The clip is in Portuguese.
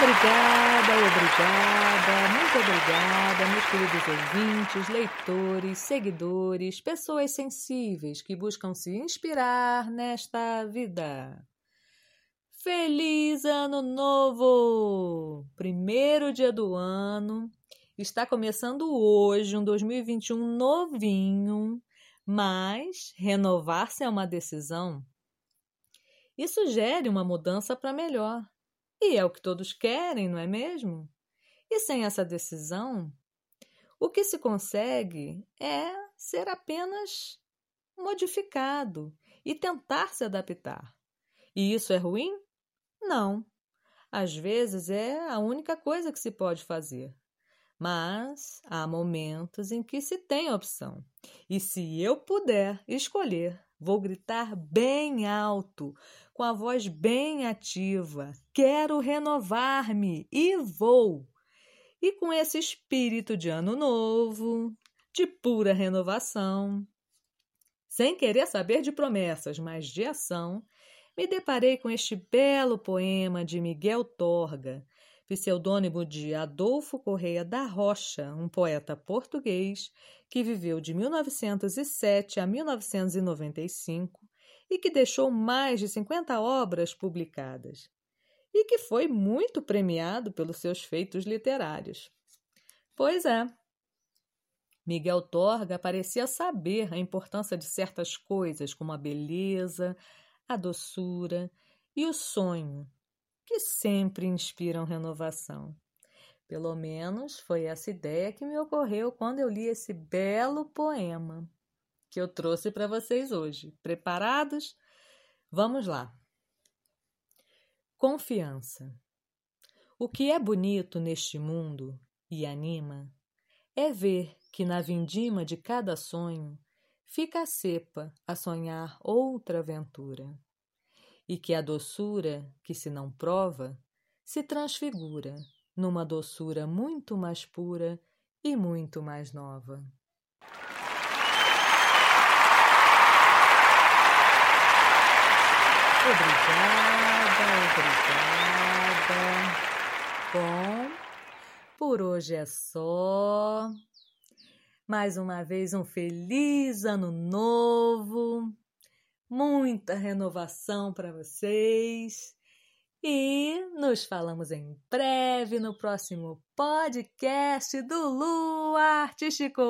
Obrigada, obrigada, muito obrigada, meus queridos ouvintes, leitores, seguidores, pessoas sensíveis que buscam se inspirar nesta vida. Feliz Ano Novo! Primeiro dia do ano, está começando hoje um 2021 novinho, mas renovar-se é uma decisão. e sugere uma mudança para melhor. E é o que todos querem, não é mesmo? E sem essa decisão, o que se consegue é ser apenas modificado e tentar se adaptar. E isso é ruim? Não. Às vezes é a única coisa que se pode fazer. Mas há momentos em que se tem opção. E se eu puder escolher, vou gritar bem alto, com a voz bem ativa. Quero renovar-me e vou. E com esse espírito de ano novo, de pura renovação, sem querer saber de promessas, mas de ação, me deparei com este belo poema de Miguel Torga, pseudônimo de Adolfo Correia da Rocha, um poeta português que viveu de 1907 a 1995 e que deixou mais de 50 obras publicadas, e que foi muito premiado pelos seus feitos literários. Pois é, Miguel Torga parecia saber a importância de certas coisas, como a beleza, a doçura e o sonho, que sempre inspiram renovação. Pelo menos foi essa ideia que me ocorreu quando eu li esse belo poema que eu trouxe para vocês hoje. Preparados? Vamos lá. Confiança. O que é bonito neste mundo e anima é ver que na vindima de cada sonho fica a cepa a sonhar outra aventura, e que a doçura que se não prova se transfigura numa doçura muito mais pura e muito mais nova. Obrigada, obrigada. Bom, por hoje é só. Mais uma vez, um feliz ano novo, muita renovação para vocês. E nos falamos em breve no próximo podcast do Lu Artístico.